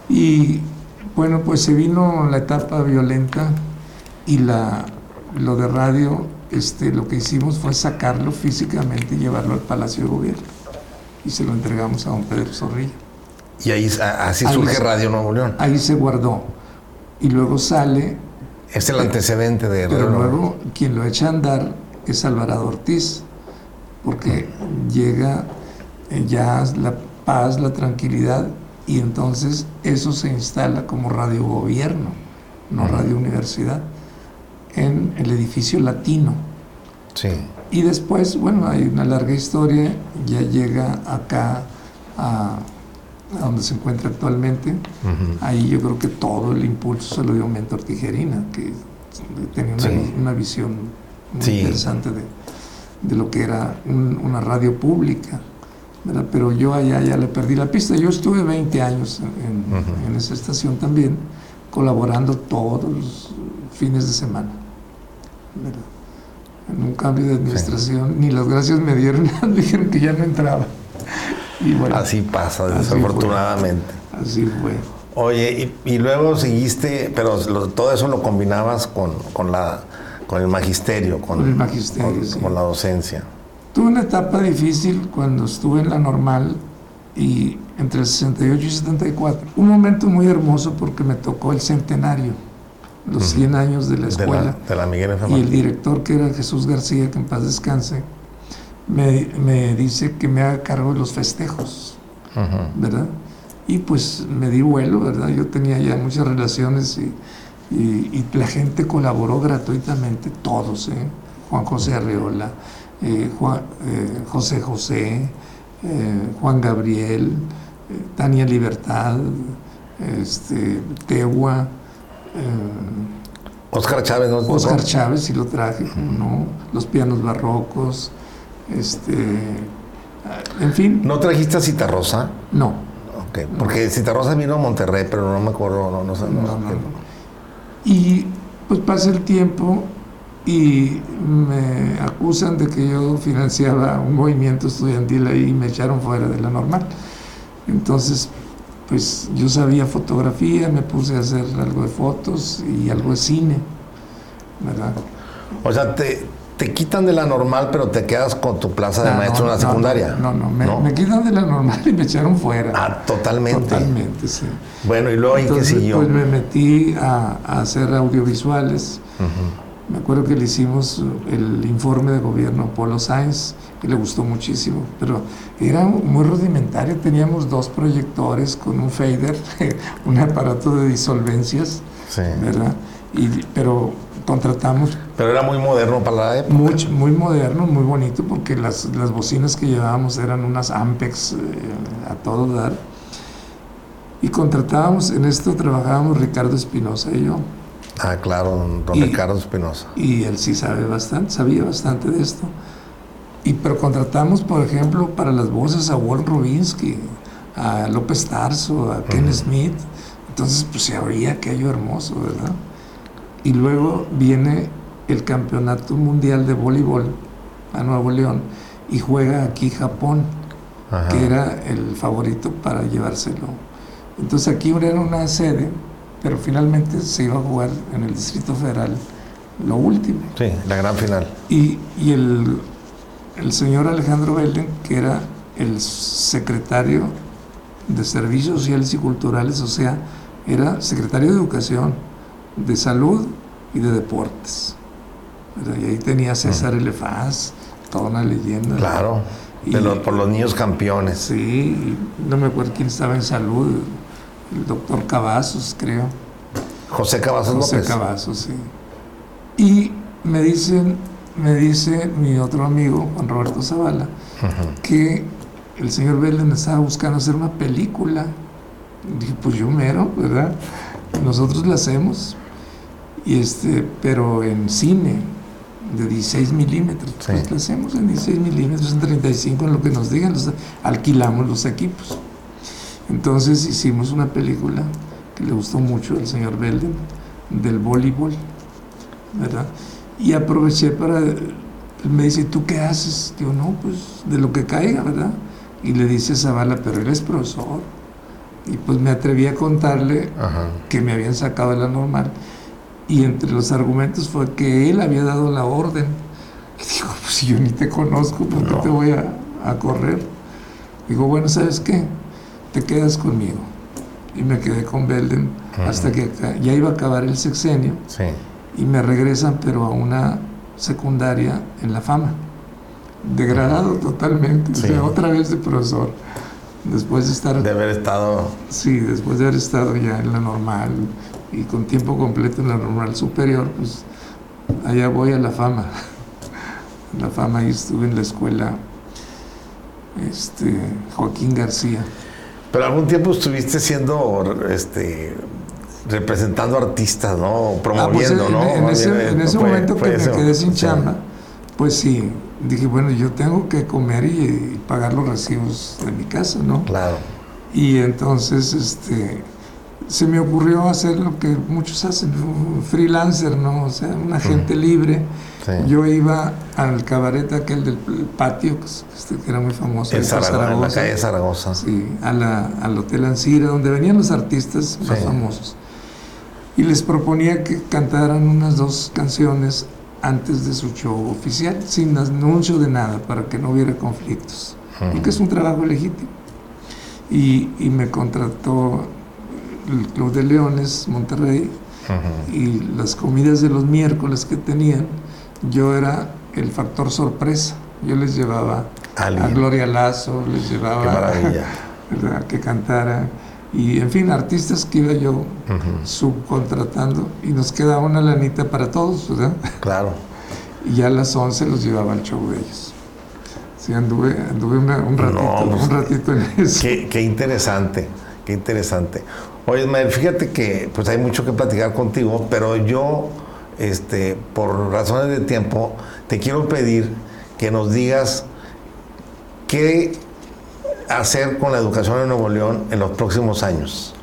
Y bueno, pues se vino la etapa violenta y la, lo de radio, este, lo que hicimos fue sacarlo físicamente y llevarlo al Palacio de Gobierno. Y se lo entregamos a don Pedro Zorrilla. Y ahí así surge Radio Nuevo León. Ahí se guardó. Y luego sale. Es el antecedente de Pero luego quien lo echa a andar es Alvarado Ortiz, porque llega eh, ya la paz, la tranquilidad, y entonces eso se instala como radio gobierno, no radio universidad, en el edificio latino. Sí. Y después, bueno, hay una larga historia, ya llega acá a, donde se encuentra actualmente. Ahí yo creo que todo el impulso se lo dio Mentor Tijerina, que tenía una, visión muy interesante de, lo que era una radio pública. Pero yo allá ya le perdí la pista. Yo estuve 20 años en, esa estación también, colaborando todos los fines de semana. En un cambio de administración, ni las gracias me dieron, dijeron que ya no entraba. Y así pasa, desafortunadamente. Así fue. Oye, y, luego seguiste, pero todo eso lo combinabas con, con, la, con el magisterio, con, el magisterio, con la docencia. Tuve una etapa difícil cuando estuve en la normal y entre el 68 y 74. Un momento muy hermoso porque me tocó el centenario, los 100 años de la escuela. De la, Miguel Y el director, que era Jesús García, que en paz descanse, me, me dice que me haga cargo de los festejos, ¿verdad? Y pues me di vuelo, ¿verdad? Yo tenía ya muchas relaciones y, y, la gente colaboró gratuitamente, todos, ¿eh? Juan José Arreola, eh, Juan, eh, José José, eh, Juan Gabriel, Tania Libertad, este, Tegua. Oscar Chávez, ¿no? Oscar Chávez, sí lo traje, ¿no? Los pianos barrocos, este, en fin. ¿No trajiste a Citarrosa? No. Ok, porque Citarrosa vino a Monterrey, pero no me acuerdo, no, no sé. No, y pues pasa el tiempo y me acusan de que yo financiaba un movimiento estudiantil ahí y me echaron fuera de la normal. Entonces, pues yo sabía fotografía, me puse a hacer algo de fotos y algo de cine, ¿verdad? O sea, te, te quitan de la normal, pero te quedas con tu plaza de maestro en la secundaria. No, no, me, quitan de la normal y me echaron fuera. Ah, totalmente. Totalmente, sí. Bueno, y luego, ¿y qué siguió? Pues me metí a, hacer audiovisuales. Me acuerdo que le hicimos el informe de gobierno a Polo Sainz, que le gustó muchísimo, pero era muy rudimentario. Teníamos dos proyectores con un fader, un aparato de disolvencias, ¿verdad? Y, pero contratamos. Pero era muy moderno para la época. Muy, muy moderno, muy bonito, porque las, las bocinas que llevábamos eran unas Ampex eh, a todo dar. Y contratábamos, en esto trabajábamos Ricardo Espinosa y yo. Ah, claro, don Ricardo Espinosa. Y él sí sabe bastante, sabía bastante de esto. Y pero contratamos, por ejemplo, para las voces a Walt Rubinsky, a López Tarso, a Ken Smith. Entonces, pues se oía aquello hermoso, ¿verdad? Y luego viene el Campeonato Mundial de Voleibol a Nuevo León y juega aquí Japón, que era el favorito para llevárselo. Entonces aquí era una sede pero finalmente se iba a jugar en el Distrito Federal lo último. Sí, la gran final. Y, y el, el, señor Alejandro Belden, que era el secretario de Servicios Sociales y Culturales, o sea, era secretario de Educación, de Salud y de Deportes. Y ahí tenía César. Elefaz, toda una leyenda. Claro, por los niños campeones. Sí, no me acuerdo quién estaba en salud, el doctor Cavazos, creo. José Cavazos José Cavazos, sí. Y me dicen, me dice mi otro amigo, Juan Roberto Zavala, que el señor Belén estaba buscando hacer una película. dije, pues yo mero, ¿verdad? Nosotros la hacemos, y este, pero en cine, de 16 milímetros. Pues la hacemos en 16 milímetros, en 35, en lo que nos digan, alquilamos los equipos. Entonces hicimos una película que le gustó mucho al señor Belden, del voleibol, ¿verdad? Y aproveché para, me dice, ¿tú qué haces? Digo, no, pues de lo que caiga, ¿verdad? y le dice Zavala, pero él es profesor. Y pues me atreví a contarle que me habían sacado de la normal. Y entre los argumentos fue que él había dado la orden. Y digo, pues si yo ni te conozco, ¿por qué te voy a, correr? Digo, bueno, ¿sabes qué? Te quedas conmigo. Y me quedé con Belden hasta que ya iba a acabar el sexenio. Y me regresan, pero a una secundaria en La Fama. Degradado totalmente, o sea, otra vez de profesor. Después de estar... De haber estado... Sí, después de haber estado ya en la normal y con tiempo completo en la normal superior, pues allá voy a La Fama. La Fama y estuve en la escuela este, Joaquín García. Pero algún tiempo estuviste siendo este, representando artistas, ¿no? Promoviendo, ah, pues en, ¿no? En ese, momento que me quedé sin chamba, pues sí, dije, bueno, yo tengo que comer y, pagar los recibos de mi casa, ¿no? Claro. Y entonces, este, se me ocurrió hacer lo que muchos hacen, freelancer, ¿no? O sea, un agente libre. Yo iba al cabaret aquel del patio, este, que era muy famoso. En, Zaragoza, en la calle Zaragoza. Sí, al Hotel Ancira, donde venían los artistas más famosos y les proponía que cantaran unas dos canciones antes de su show oficial, sin anuncio de nada, para que no hubiera conflictos, porque es un trabajo legítimo. Y, me contrató el Club de Leones, Monterrey, y las comidas de los miércoles que tenían, yo era el factor sorpresa. Yo les llevaba a Gloria Lazo, les llevaba a que cantara y en fin, artistas que iba yo subcontratando y nos quedaba una lanita para todos, ¿verdad? Claro. Y ya a las 11 los llevaba al show de ellos. Sí, anduve, anduve un, ratito, pues, un ratito en eso. Qué, interesante, qué interesante. Oye, fíjate que pues hay mucho que platicar contigo, pero yo, este, por razones de tiempo, te quiero pedir que nos digas qué hacer con la educación en Nuevo León en los próximos años?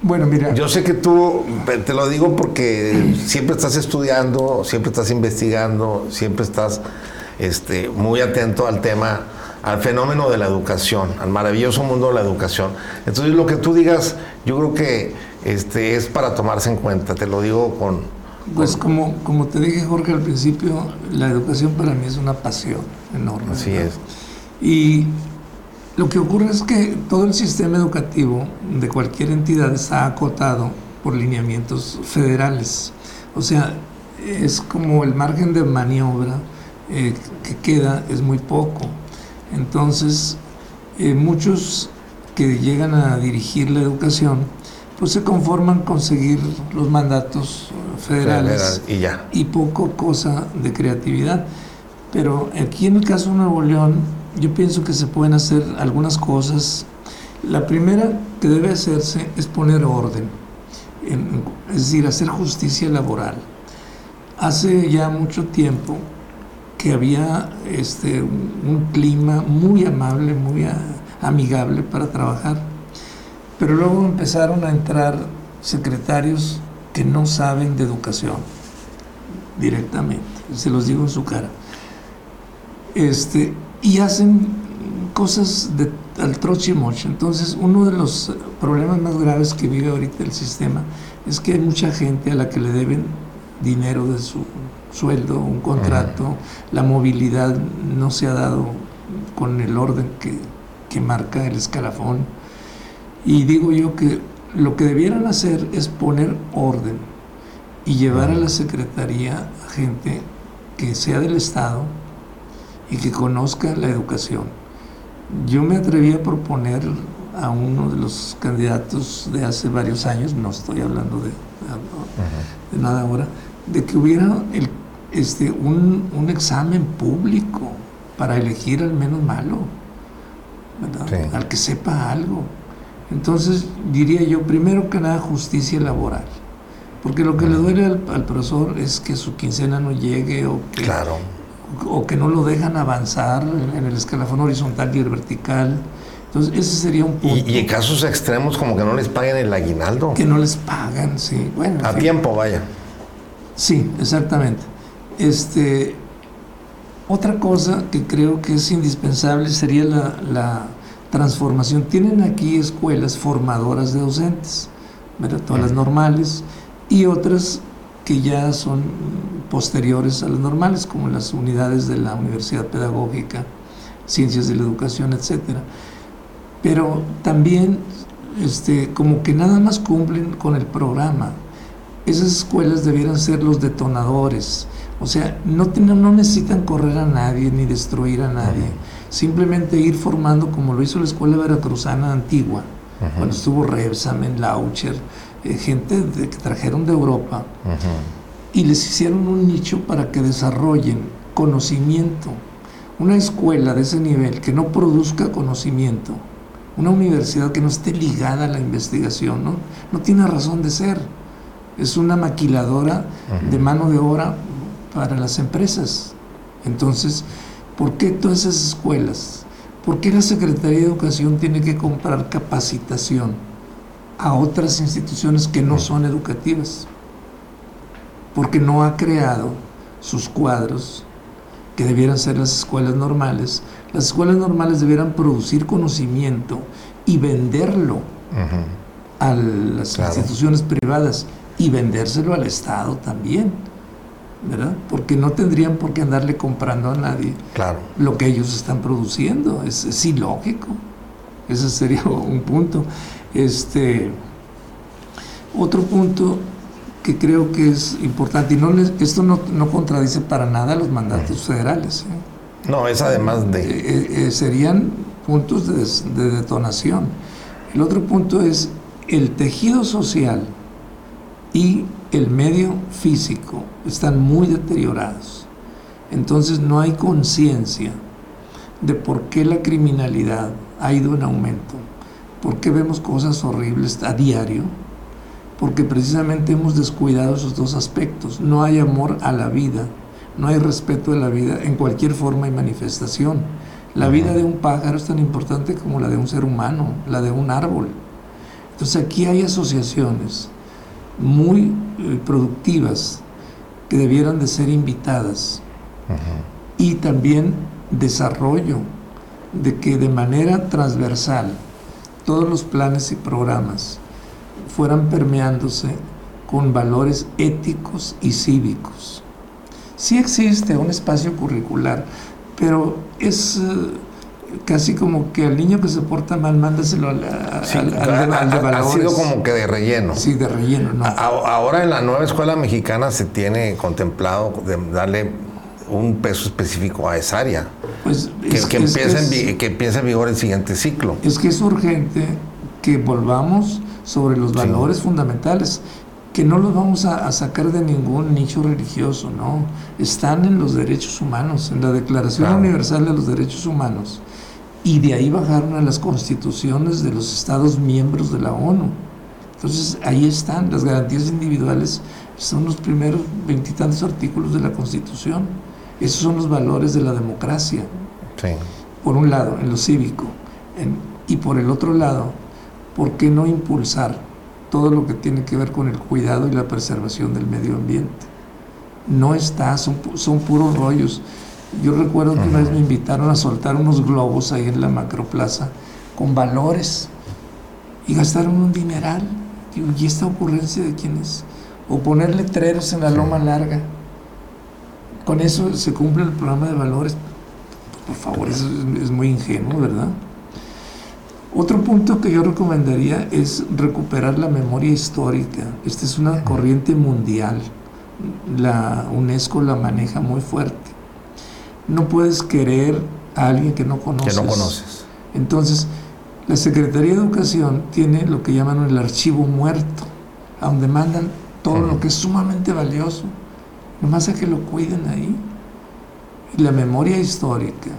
Bueno, mira. Yo sé que tú, te lo digo porque siempre estás estudiando, siempre estás investigando, siempre estás este, muy atento al tema, al fenómeno de la educación, al maravilloso mundo de la educación. Entonces, lo que tú digas, yo creo que este, es para tomarse en cuenta, te lo digo con. Pues, como, como te dije, Jorge, al principio, la educación para mí es una pasión enorme. Así es. Y lo que ocurre es que todo el sistema educativo de cualquier entidad está acotado por lineamientos federales. O sea, es como el margen de maniobra eh, que queda es muy poco. Entonces, eh, muchos que llegan a dirigir la educación, pues se conforman con seguir los mandatos federales y, ya. y poco cosa de creatividad. Pero aquí en el caso de Nuevo León, yo pienso que se pueden hacer algunas cosas. La primera que debe hacerse es poner orden, es decir, hacer justicia laboral. Hace ya mucho tiempo que había este, un clima muy amable, muy amigable para trabajar, pero luego empezaron a entrar secretarios que no saben de educación directamente, se los digo en su cara. Este, y hacen cosas de, al troche Entonces, uno de los problemas más graves que vive ahorita el sistema es que hay mucha gente a la que le deben dinero de su sueldo, un contrato, la movilidad no se ha dado con el orden que, que marca el escalafón. Y digo yo que lo que debieran hacer es poner orden y llevar a la Secretaría a gente que sea del Estado, y que conozca la educación. Yo me atreví a proponer a uno de los candidatos de hace varios años, no estoy hablando de, nada ahora, de que hubiera el, este, un, un, examen público para elegir al menos malo, al que sepa algo. Entonces diría yo, primero que nada, justicia laboral. Porque lo que le duele al, al, profesor es que su quincena no llegue o que claro o que no lo dejan avanzar en el escalafón horizontal y el vertical. Entonces, ese sería un punto. Y, en casos extremos, como que no les paguen el aguinaldo. Que no les pagan, sí. Bueno, a tiempo, vaya. Sí, exactamente. Este, Otra cosa que creo que es indispensable sería la, transformación. Tienen aquí escuelas formadoras de docentes, todas las normales, y otras que ya son posteriores a las normales, como las unidades de la Universidad Pedagógica, Ciencias de la Educación, etc. Pero también este, como que nada más cumplen con el programa. Esas escuelas debieran ser los detonadores, o sea, no, no necesitan correr a nadie ni destruir a nadie, simplemente ir formando como lo hizo la Escuela Veracruzana Antigua, cuando estuvo Rebsamen, Laucher, eh, gente de, que trajeron de Europa, y les hicieron un nicho para que desarrollen conocimiento. Una escuela de ese nivel que no produzca conocimiento, una universidad que no esté ligada a la investigación, no, no tiene razón de ser. Es una maquiladora de mano de obra para las empresas. Entonces, ¿por qué todas esas escuelas? ¿Por qué la Secretaría de Educación tiene que comprar capacitación a otras instituciones que no son educativas? Porque no ha creado sus cuadros, que debieran ser las escuelas normales. Las escuelas normales debieran producir conocimiento y venderlo a las instituciones privadas y vendérselo al Estado también. ¿verdad? Porque no tendrían por qué andarle comprando a nadie claro. lo que ellos están produciendo. Es, ilógico. Ese sería un punto. Este, otro punto que creo que es importante, y no esto no, contradice para nada los mandatos federales. ¿eh? No, es además de... Eh, eh, serían puntos de, de detonación. El otro punto es el tejido social y el medio físico están muy deteriorados. Entonces no hay conciencia de por qué la criminalidad ha ido en aumento, por qué vemos cosas horribles a diario, porque precisamente hemos descuidado esos dos aspectos. No hay amor a la vida, no hay respeto de la vida en cualquier forma y manifestación. La vida de un pájaro es tan importante como la de un ser humano, la de un árbol. Entonces aquí hay asociaciones muy eh, productivas que debieran de ser invitadas. Y también desarrollo de que de manera transversal todos los planes y programas fueran permeándose con valores éticos y cívicos. Sí existe un espacio curricular, pero es... Casi como que al niño que se porta mal, mándaselo al, al, de, Ha sido como que de relleno. Sí, de relleno, ¿no? ahora en la nueva escuela mexicana se tiene contemplado de darle un peso específico a esa área. Pues que, empiece en, que empiece en vigor el siguiente ciclo. Es que es urgente que volvamos sobre los valores fundamentales que no los vamos a, sacar de ningún nicho religioso, no. Están en los derechos humanos, en la Declaración Universal de los Derechos Humanos y de ahí bajaron a las constituciones de los estados miembros de la ONU. Entonces ahí están, las garantías individuales son los primeros veintitantos artículos de la Constitución. Esos son los valores de la democracia. Por un lado, en lo cívico. y por el otro lado, ¿por qué no impulsar todo lo que tiene que ver con el cuidado y la preservación del medio ambiente? No está, son, son puros rollos. Yo recuerdo que una vez me invitaron a soltar unos globos ahí en la macroplaza con valores y gastaron un dineral. Digo, ¿y esta ocurrencia de quién es? O poner letreros en la loma larga. Con eso se cumple el programa de valores. por favor, eso es muy ingenuo, ¿verdad? Otro punto que yo recomendaría es recuperar la memoria histórica. Esta es una corriente mundial. La UNESCO la maneja muy fuerte no puedes querer a alguien que no conoces. Que no conoces. Entonces, la Secretaría de Educación tiene lo que llaman el archivo muerto, a donde mandan todo lo que es sumamente valioso, nomás a que lo cuiden ahí. Y la memoria histórica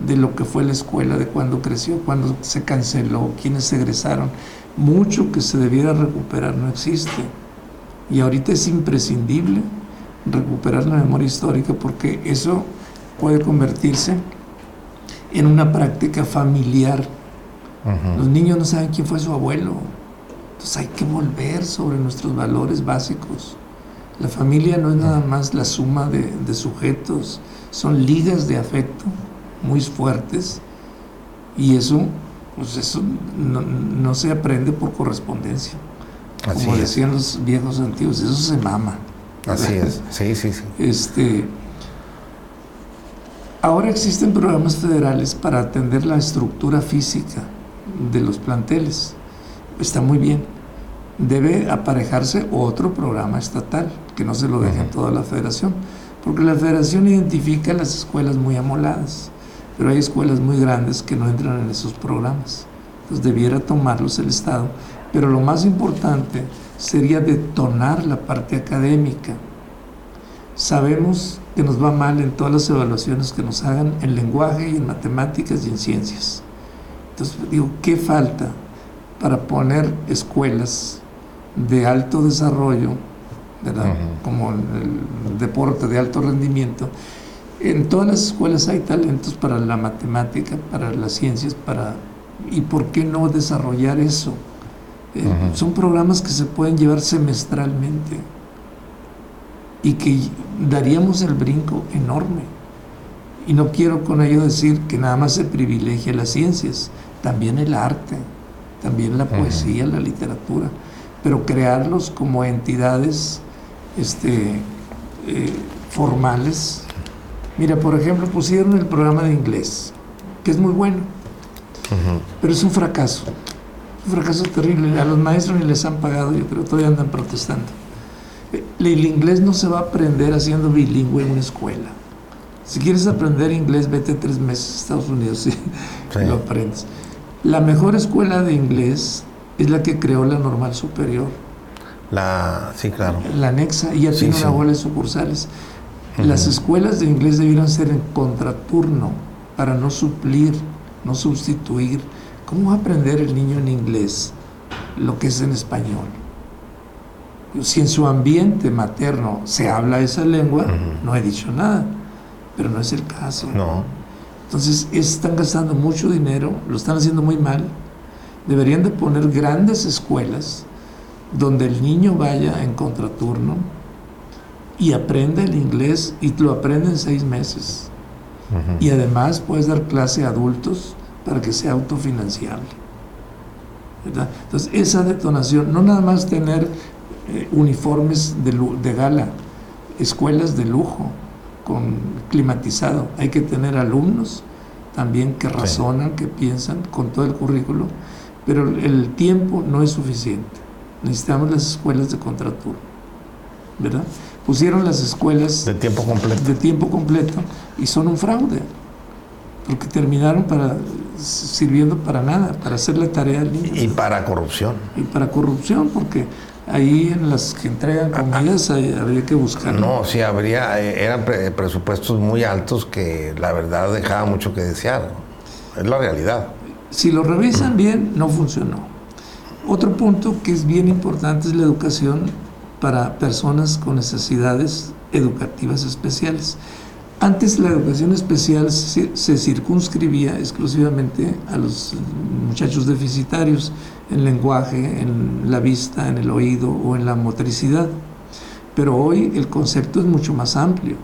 de lo que fue la escuela, de cuando creció, cuando se canceló, quienes egresaron, mucho que se debiera recuperar no existe. Y ahorita es imprescindible recuperar la memoria histórica porque eso puede convertirse en una práctica familiar. Los niños no saben quién fue su abuelo. Entonces hay que volver sobre nuestros valores básicos. La familia no es nada más la suma de, de sujetos, son ligas de afecto muy fuertes y eso, pues eso no, no se aprende por correspondencia. Así Como es. decían los viejos antiguos, eso se mama. Así es. Sí, sí, sí. Este, ahora existen programas federales para atender la estructura física de los planteles. Está muy bien. Debe aparejarse otro programa estatal, que no se lo dejen Ujú. toda la federación, porque la federación identifica las escuelas muy amoladas, pero hay escuelas muy grandes que no entran en esos programas. Entonces debiera tomarlos el Estado, pero lo más importante sería detonar la parte académica. Sabemos que nos va mal en todas las evaluaciones que nos hagan en lenguaje y en matemáticas y en ciencias. Entonces digo, ¿qué falta para poner escuelas de alto desarrollo, ¿verdad? Como el deporte de alto rendimiento? En todas las escuelas hay talentos para la matemática, para las ciencias, para ¿y por qué no desarrollar eso? Eh, Ujú. Son programas que se pueden llevar semestralmente y que daríamos el brinco enorme. Y no quiero con ello decir que nada más se privilegia las ciencias, también el arte, también la poesía, la literatura, pero crearlos como entidades este, eh, formales. Mira, por ejemplo, pusieron el programa de inglés, que es muy bueno, pero es un fracaso, un fracaso terrible. A los maestros ni les han pagado, yo creo, todavía andan protestando. Eh, El inglés no se va a aprender haciendo bilingüe en una escuela. Si quieres aprender inglés, vete tres meses a Estados Unidos y Sí. lo aprendes. La mejor escuela de inglés es la que creó la normal superior, La, sí, claro. la anexa, y ya Sí, tiene sí. una bola de sucursales. Las escuelas de inglés debieran ser en contraturno para no suplir, no sustituir. ¿Cómo va a aprender el niño en inglés lo que es en español? Si en su ambiente materno se habla esa lengua, no he dicho nada, pero no es el caso. No. Entonces están gastando mucho dinero, lo están haciendo muy mal. Deberían de poner grandes escuelas donde el niño vaya en contraturno y aprenda el inglés y lo aprende en seis meses. Y además puedes dar clase a adultos para que sea autofinanciable. ¿verdad? Entonces esa detonación, no nada más tener eh, uniformes de gala, escuelas de lujo, con climatizado, hay que tener alumnos también que razonan, que piensan con todo el currículo, pero el tiempo no es suficiente. Necesitamos las escuelas de contraturno, ¿verdad? Pusieron las escuelas De tiempo completo. de tiempo completo y son un fraude porque terminaron para sirviendo para nada para hacer la tarea al niño Y para corrupción. y para corrupción porque ahí en las que entregan comidas ahí habría que buscar No, sí, habría, eh, eran pre- presupuestos muy altos que la verdad dejaba mucho que desear. Es la realidad. si lo revisan bien no funcionó otro punto que es bien importante es la educación para personas con necesidades educativas especiales Antes la educación especial se, se circunscribía exclusivamente a los muchachos deficitarios en lenguaje, en la vista, en el oído o en la motricidad. Pero hoy el concepto es mucho más amplio.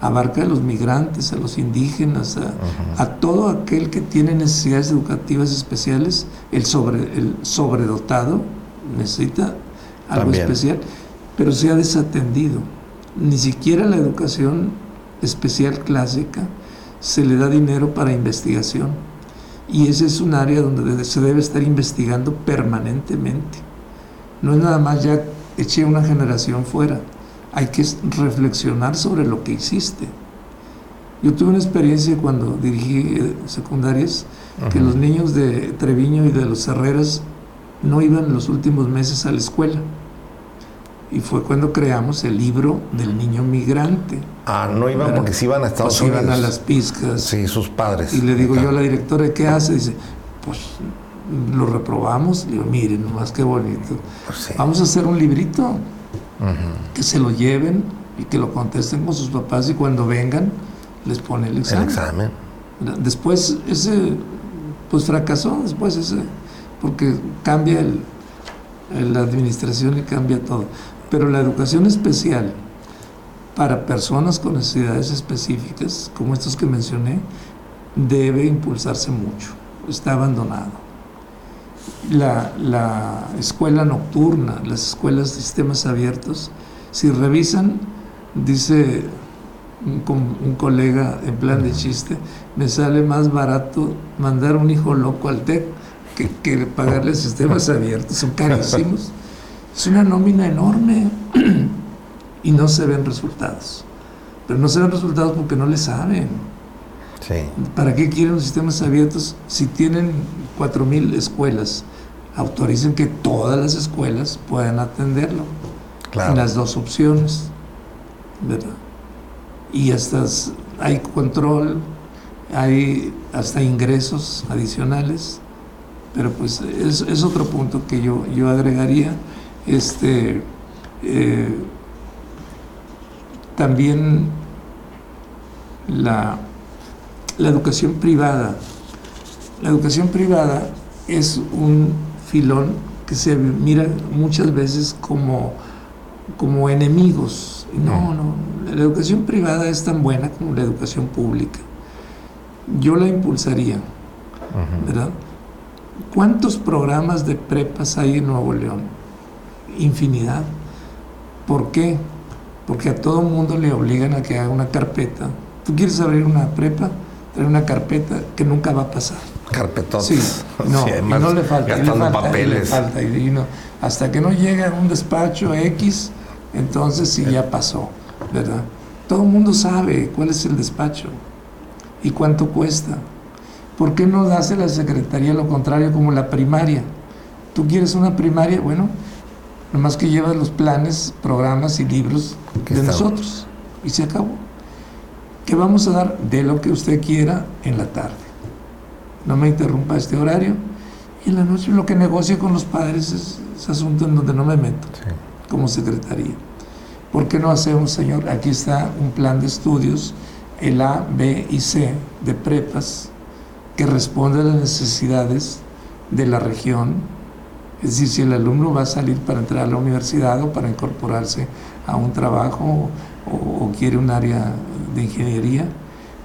Abarca a los migrantes, a los indígenas, a, a todo aquel que tiene necesidades educativas especiales. El, sobre, el sobredotado necesita algo También. especial, pero se ha desatendido. Ni siquiera la educación especial clásica se le da dinero para investigación. Y ese es un área donde se debe estar investigando permanentemente. No es nada más ya eché una generación fuera. Hay que reflexionar sobre lo que hiciste. Yo tuve una experiencia cuando dirigí eh, secundarias que los niños de Treviño y de los Herreras no iban los últimos meses a la escuela. Y fue cuando creamos el libro del niño migrante. Ah, no iban porque se iban a Estados Pues iban Unidos. a las pizcas. Sí, sus padres. Y le digo yo a la directora, ¿qué hace? Dice, pues lo reprobamos. Digo, miren, nomás qué bonito. Sí. Vamos a hacer un librito que se lo lleven y que lo contesten con sus papás y cuando vengan les pone el El examen. examen. Después ese, pues fracasó después ese, porque cambia el, el- la administración y cambia todo. Pero la educación especial para personas con necesidades específicas, como estos que mencioné, debe impulsarse mucho. Está abandonado. La, la escuela nocturna, las escuelas de sistemas abiertos, si revisan, dice un, un, colega en plan de chiste, me sale más barato mandar un hijo loco al TEC que, que pagarle sistemas abiertos, son carísimos. Es una nómina enorme y no se ven resultados. Pero no se ven resultados porque no le saben. Sí. ¿Para qué quieren los sistemas abiertos si tienen 4.000 escuelas? Autoricen que todas las escuelas puedan atenderlo. Claro. En las dos opciones. ¿Verdad? Y hasta hay control, hay hasta ingresos adicionales. Pero pues es, es otro punto que yo, yo agregaría. Este, eh, también la, la educación privada. La educación privada es un filón que se mira muchas veces como, como enemigos. No, no, la educación privada es tan buena como la educación pública. Yo la impulsaría, ¿verdad? ¿Cuántos programas de prepas hay en Nuevo León? Infinidad. ¿Por qué? Porque a todo mundo le obligan a que haga una carpeta. ¿Tú quieres abrir una prepa? Trae una carpeta que nunca va a pasar. Carpetotes. Sí, no, Sí, y además, no le falta. y le Gastando falta, y le papeles. falta, y no- hasta que no llega a un despacho X, entonces sí ya pasó, ¿verdad? Todo el mundo sabe cuál es el despacho y cuánto cuesta. ¿Por qué no hace la secretaría lo contrario como la primaria? ¿Tú quieres una primaria? Bueno, nomás que llevas los planes, programas y libros Que de nosotros y se acabó. ¿Qué vamos a dar? De lo que usted quiera en la tarde. No me interrumpa este horario. Y en la noche lo que negocie con los padres es, es asunto en donde no me meto Sí. como secretaría. ¿Por qué no hacemos, señor? Aquí está un plan de estudios, el A, B y C de prepas, que responde a las necesidades de la región. Es decir, si el alumno va a salir para entrar a la universidad o para incorporarse a un trabajo o, o quiere un área de ingeniería,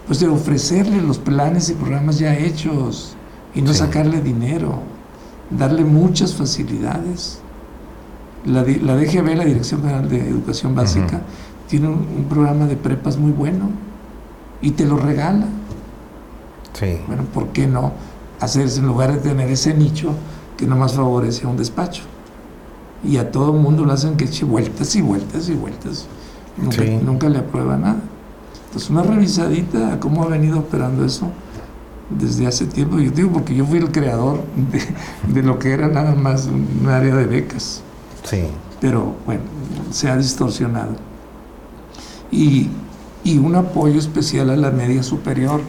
pues de ofrecerle los planes y programas ya hechos y no Sí. sacarle dinero, darle muchas facilidades. La, la DGB, la Dirección General de Educación Básica, tiene un, un programa de prepas muy bueno y te lo regala. Sí. Bueno, ¿por qué no hacerse en lugar de tener ese nicho que nomás favorece a un despacho? Y a todo el mundo lo hacen que eche vueltas y vueltas y vueltas. Nunca, Sí. nunca le aprueba nada. Entonces, una revisadita a cómo ha venido operando eso desde hace tiempo. Yo digo porque yo fui el creador de, de lo que era nada más un área de becas Sí. pero bueno, se ha distorsionado. Y, y un apoyo especial a la media superior,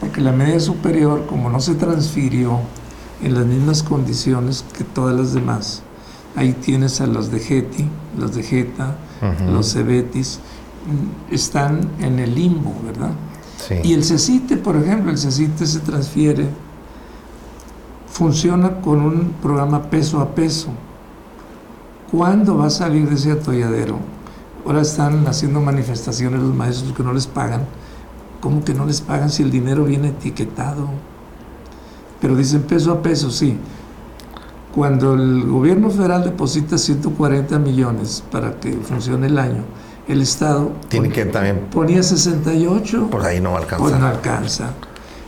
porque la media superior, como no se transfirió en las mismas condiciones que todas las demás, ahí tienes a los de GETI, los de GETA, Ujú. los CEBETIS, están en el limbo, ¿verdad? Sí. Y el CECITE, por ejemplo, el CECITE se transfiere, funciona con un programa peso a peso. ¿Cuándo va a salir de ese atolladero? Ahora están haciendo manifestaciones los maestros que no les pagan. ¿Cómo que no les pagan si el dinero viene etiquetado? Pero dicen peso a peso, sí. Cuando el gobierno federal deposita 140 millones para que funcione el año, el Estado Tiene que también, ponía 68 pues ahí no va a pues no alcanza.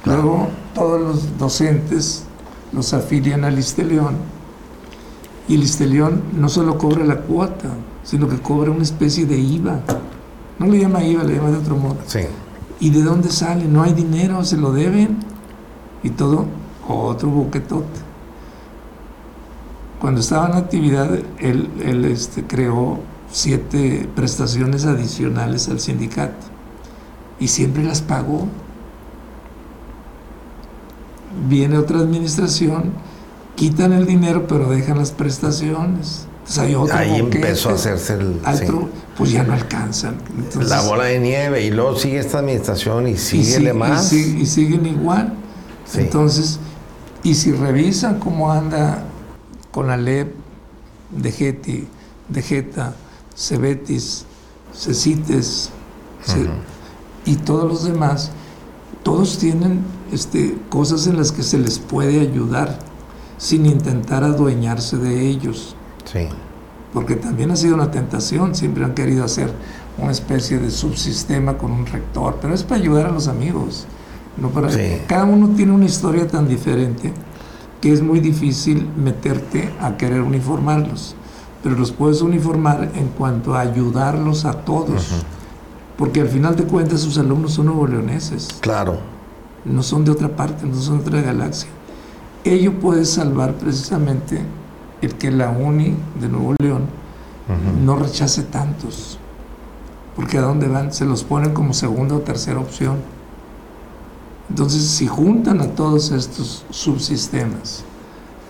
Claro. Luego todos los docentes los afilian al Isteleón y el Isteleón no solo cobra la cuota, sino que cobra una especie de IVA. No le llama IVA, le llama de otro modo. Sí. ¿Y de dónde sale? No hay dinero, se lo deben. Y todo, otro boquetote. Cuando estaba en actividad, él, él, este, creó siete prestaciones adicionales al sindicato. Y siempre las pagó. Viene otra administración, quitan el dinero, pero dejan las prestaciones. Entonces hay otro Ahí boquete, empezó a hacerse el, sí, otro, pues ya no alcanzan. Entonces, la bola de nieve y luego sigue esta administración y y, sigue sig- más. y sig- y siguen igual. Sí. Entonces, y si revisan cómo anda con la LEP de Getty de Jeta, Cebetis, Cecites y todos los demás, todos tienen este, cosas en las que se les puede ayudar sin intentar adueñarse de ellos. Sí. Porque también ha sido una tentación, siempre han querido hacer una especie de subsistema con un rector, pero es para ayudar a los amigos. No para, Cada uno tiene una historia tan diferente que es muy difícil meterte a querer uniformarlos, pero los puedes uniformar en cuanto a ayudarlos a todos, porque al final de cuentas sus alumnos son nuevo leoneses. Claro. No son de otra parte, no son de otra galaxia. Ello puede salvar precisamente el que la UNI de Nuevo León no rechace tantos, porque a dónde van se los ponen como segunda o tercera opción. Entonces, si juntan a todos estos subsistemas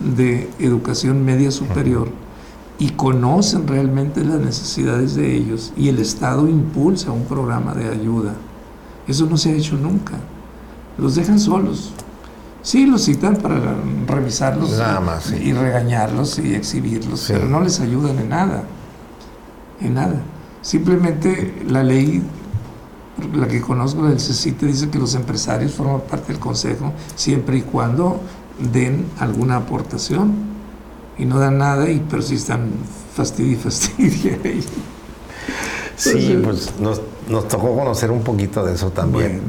de educación media superior y conocen realmente las necesidades de ellos y el Estado impulsa un programa de ayuda, eso no se ha hecho nunca. Los dejan solos. Sí, los citan para revisarlos y, regañarlos y exhibirlos, pero no les ayudan en nada. En nada. Simplemente la ley la que conozco del CECITE dice que los empresarios forman parte del consejo siempre y cuando den alguna aportación. Y no dan nada y pero están fastidio y fastidia sí pues nos, nos, tocó conocer un poquito de eso también.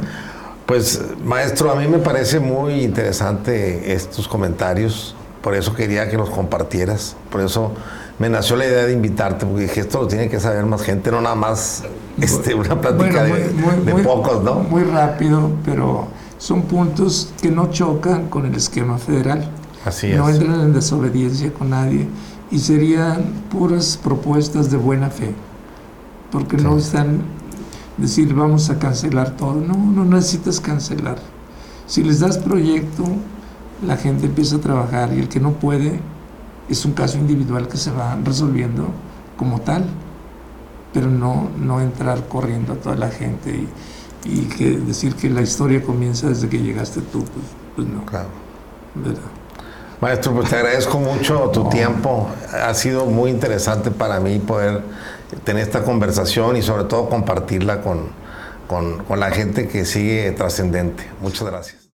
Pues maestro a mí me parece muy interesante estos comentarios. Por eso quería que los compartieras. Por eso me nació la idea de invitarte, porque dije, esto lo tiene que saber más gente, no nada más este, una plática de, pocos, ¿no? Muy rápido, pero son puntos que no chocan con el esquema federal. Así no entran en desobediencia con nadie y serían puras propuestas de buena fe, porque no están decir vamos a cancelar todo, no, no necesitas cancelar. Si les das proyecto, la gente empieza a trabajar y el que no puede es un caso individual que se va resolviendo como tal, pero no, no entrar corriendo a toda la gente y, que decir que la historia comienza desde que llegaste tú, pues, pues no. Claro. Maestro, pues te agradezco mucho tu tiempo. Ha sido muy interesante para mí poder tener esta conversación y sobre todo compartirla con, con la gente que sigue trascendente. Muchas gracias.